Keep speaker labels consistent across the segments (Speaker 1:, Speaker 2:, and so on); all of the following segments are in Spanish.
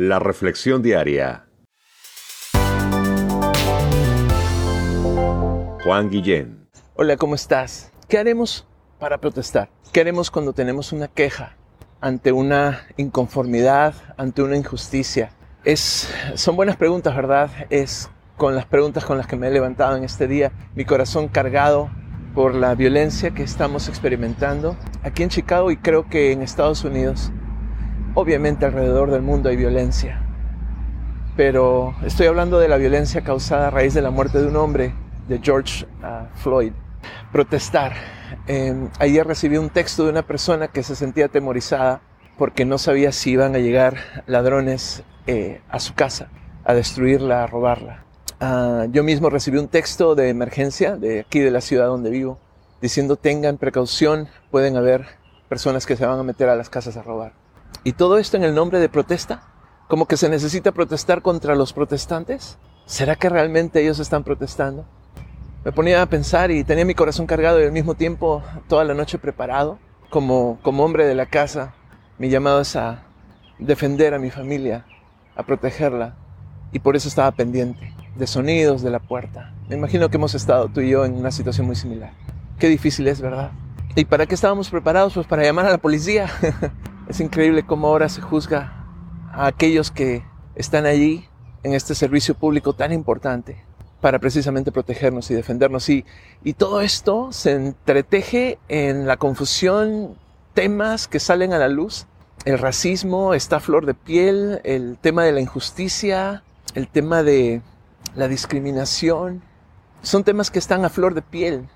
Speaker 1: La Reflexión Diaria. Juan Guillén.
Speaker 2: Hola, ¿cómo estás? ¿Qué haremos para protestar? ¿Qué haremos cuando tenemos una queja ante una inconformidad, ante una injusticia? Es, son buenas preguntas, ¿verdad? Es con las preguntas con las que me he levantado en este día, mi corazón cargado por la violencia que estamos experimentando aquí en Chicago y creo que en Estados Unidos. Obviamente alrededor del mundo hay violencia, pero estoy hablando de la violencia causada a raíz de la muerte de un hombre, de George uh, Floyd. Protestar. Eh, ayer recibí un texto de una persona que se sentía atemorizada porque no sabía si iban a llegar ladrones eh, a su casa, a destruirla, a robarla. Uh, yo mismo recibí un texto de emergencia de aquí de la ciudad donde vivo, diciendo tengan precaución, pueden haber personas que se van a meter a las casas a robar. Y todo esto en el nombre de protesta, como que se necesita protestar contra los protestantes. ¿Será que realmente ellos están protestando? Me ponía a pensar y tenía mi corazón cargado y al mismo tiempo toda la noche preparado. Como, como hombre de la casa, mi llamado es a defender a mi familia, a protegerla. Y por eso estaba pendiente de sonidos de la puerta. Me imagino que hemos estado tú y yo en una situación muy similar. Qué difícil es, ¿verdad? ¿Y para qué estábamos preparados? Pues para llamar a la policía. es increíble cómo ahora se juzga a aquellos que están allí en este servicio público tan importante para precisamente protegernos y defendernos. Y, y todo esto se entreteje en la confusión, temas que salen a la luz. El racismo está a flor de piel, el tema de la injusticia, el tema de la discriminación. Son temas que están a flor de piel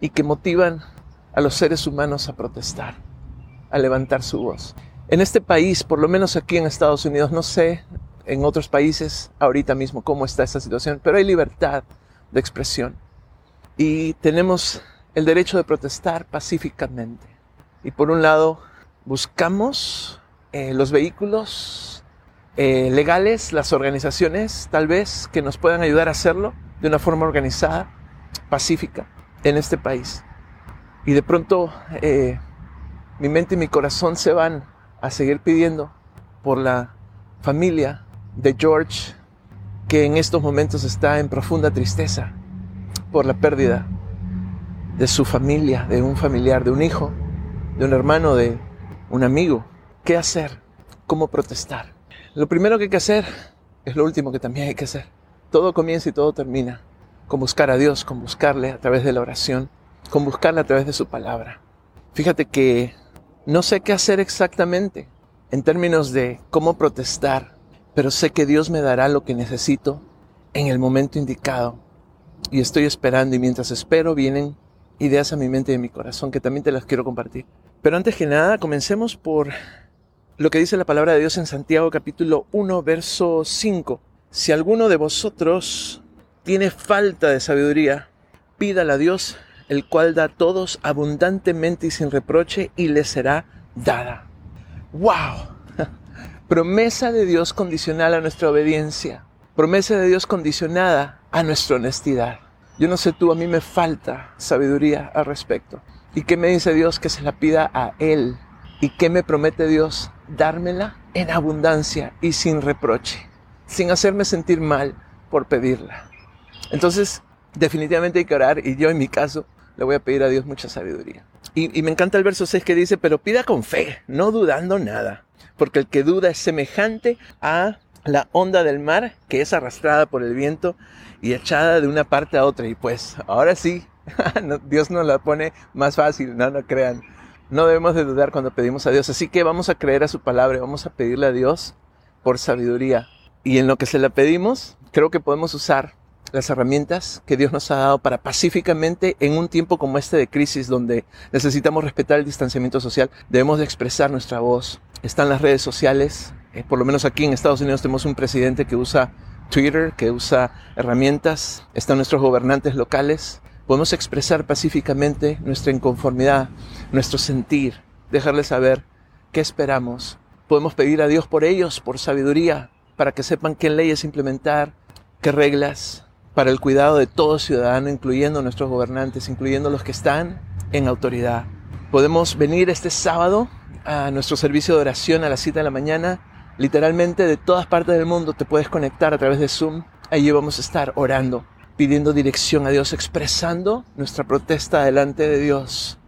Speaker 2: y que motivan a los seres humanos a protestar, a levantar su voz. En este país, por lo menos aquí en Estados Unidos, no sé en otros países ahorita mismo cómo está esta situación, pero hay libertad de expresión y tenemos el derecho de protestar pacíficamente. Y por un lado, buscamos eh, los vehículos eh, legales, las organizaciones tal vez que nos puedan ayudar a hacerlo de una forma organizada, pacífica, en este país. Y de pronto eh, mi mente y mi corazón se van a seguir pidiendo por la familia de George, que en estos momentos está en profunda tristeza por la pérdida de su familia, de un familiar, de un hijo, de un hermano, de un amigo. ¿Qué hacer? ¿Cómo protestar? Lo primero que hay que hacer es lo último que también hay que hacer. Todo comienza y todo termina con buscar a Dios, con buscarle a través de la oración, con buscarle a través de su palabra. Fíjate que no sé qué hacer exactamente en términos de cómo protestar pero sé que Dios me dará lo que necesito en el momento indicado. Y estoy esperando y mientras espero vienen ideas a mi mente y a mi corazón que también te las quiero compartir. Pero antes que nada, comencemos por lo que dice la palabra de Dios en Santiago capítulo 1, verso 5. Si alguno de vosotros tiene falta de sabiduría, pídala a Dios, el cual da a todos abundantemente y sin reproche, y le será dada. ¡Wow! Promesa de Dios condicional a nuestra obediencia. Promesa de Dios condicionada a nuestra honestidad. Yo no sé tú, a mí me falta sabiduría al respecto. ¿Y qué me dice Dios? Que se la pida a Él. ¿Y qué me promete Dios? Dármela en abundancia y sin reproche, sin hacerme sentir mal por pedirla. Entonces, definitivamente hay que orar y yo en mi caso le voy a pedir a Dios mucha sabiduría. Y, me encanta el verso 6 que dice, pero pida con fe, no dudando nada porque el que duda es semejante a la onda del mar que es arrastrada por el viento y echada de una parte a otra. Y pues ahora sí, Dios nos la pone más fácil, no, no crean. No debemos de dudar cuando pedimos a Dios. Así que vamos a creer a su palabra, vamos a pedirle a Dios por sabiduría. Y en lo que se la pedimos, creo que podemos usar las herramientas que Dios nos ha dado para pacíficamente en un tiempo como este de crisis donde necesitamos respetar el distanciamiento social, debemos de expresar nuestra voz. Están las redes sociales, eh, por lo menos aquí en Estados Unidos tenemos un presidente que usa Twitter, que usa herramientas, están nuestros gobernantes locales. Podemos expresar pacíficamente nuestra inconformidad, nuestro sentir, dejarles saber qué esperamos. Podemos pedir a Dios por ellos, por sabiduría, para que sepan qué leyes implementar, qué reglas, para el cuidado de todo ciudadano, incluyendo nuestros gobernantes, incluyendo los que están en autoridad. Podemos venir este sábado a nuestro servicio de oración a las 7 de la mañana Literalmente de todas partes del mundo te puedes conectar a través de Zoom. Allí vamos a estar orando, pidiendo dirección a Dios, expresando nuestra protesta delante de Dios,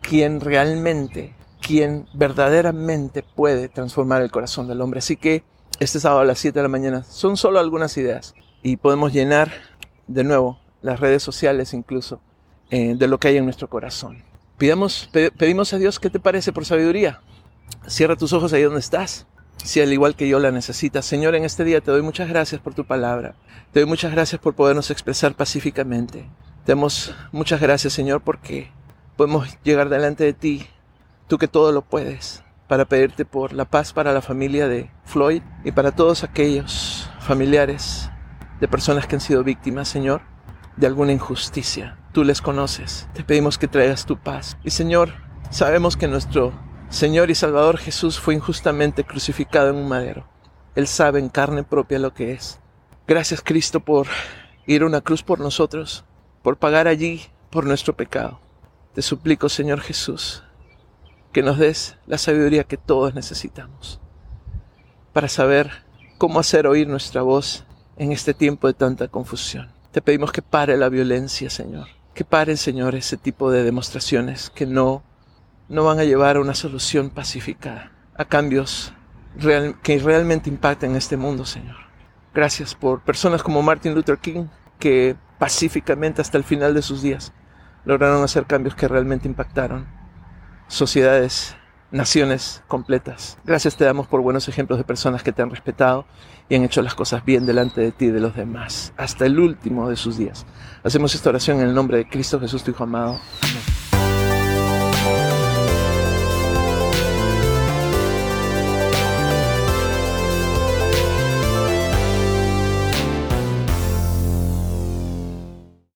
Speaker 2: quien realmente, quien verdaderamente puede transformar el corazón del hombre. Así que este sábado a las 7 de la mañana son solo algunas ideas y podemos llenar de nuevo las redes sociales incluso eh, de lo que hay en nuestro corazón. Pidamos, pedimos a Dios qué te parece por sabiduría. Cierra tus ojos ahí donde estás. Si al igual que yo la necesitas. Señor, en este día te doy muchas gracias por tu palabra. Te doy muchas gracias por podernos expresar pacíficamente. Te damos muchas gracias, Señor, porque podemos llegar delante de ti, tú que todo lo puedes, para pedirte por la paz para la familia de Floyd y para todos aquellos familiares de personas que han sido víctimas, Señor, de alguna injusticia. Tú les conoces. Te pedimos que traigas tu paz. Y Señor, sabemos que nuestro Señor y Salvador Jesús fue injustamente crucificado en un madero. Él sabe en carne propia lo que es. Gracias Cristo por ir a una cruz por nosotros, por pagar allí por nuestro pecado. Te suplico, Señor Jesús, que nos des la sabiduría que todos necesitamos para saber cómo hacer oír nuestra voz en este tiempo de tanta confusión. Te pedimos que pare la violencia, Señor. Que pare, Señor, ese tipo de demostraciones que no, no van a llevar a una solución pacífica, a cambios que realmente impacten este mundo, Señor. Gracias por personas como Martin Luther King, que pacíficamente hasta el final de sus días lograron hacer cambios que realmente impactaron sociedades naciones completas. Gracias te damos por buenos ejemplos de personas que te han respetado y han hecho las cosas bien delante de ti y de los demás, hasta el último de sus días. Hacemos esta oración en el nombre de Cristo Jesús, tu Hijo amado.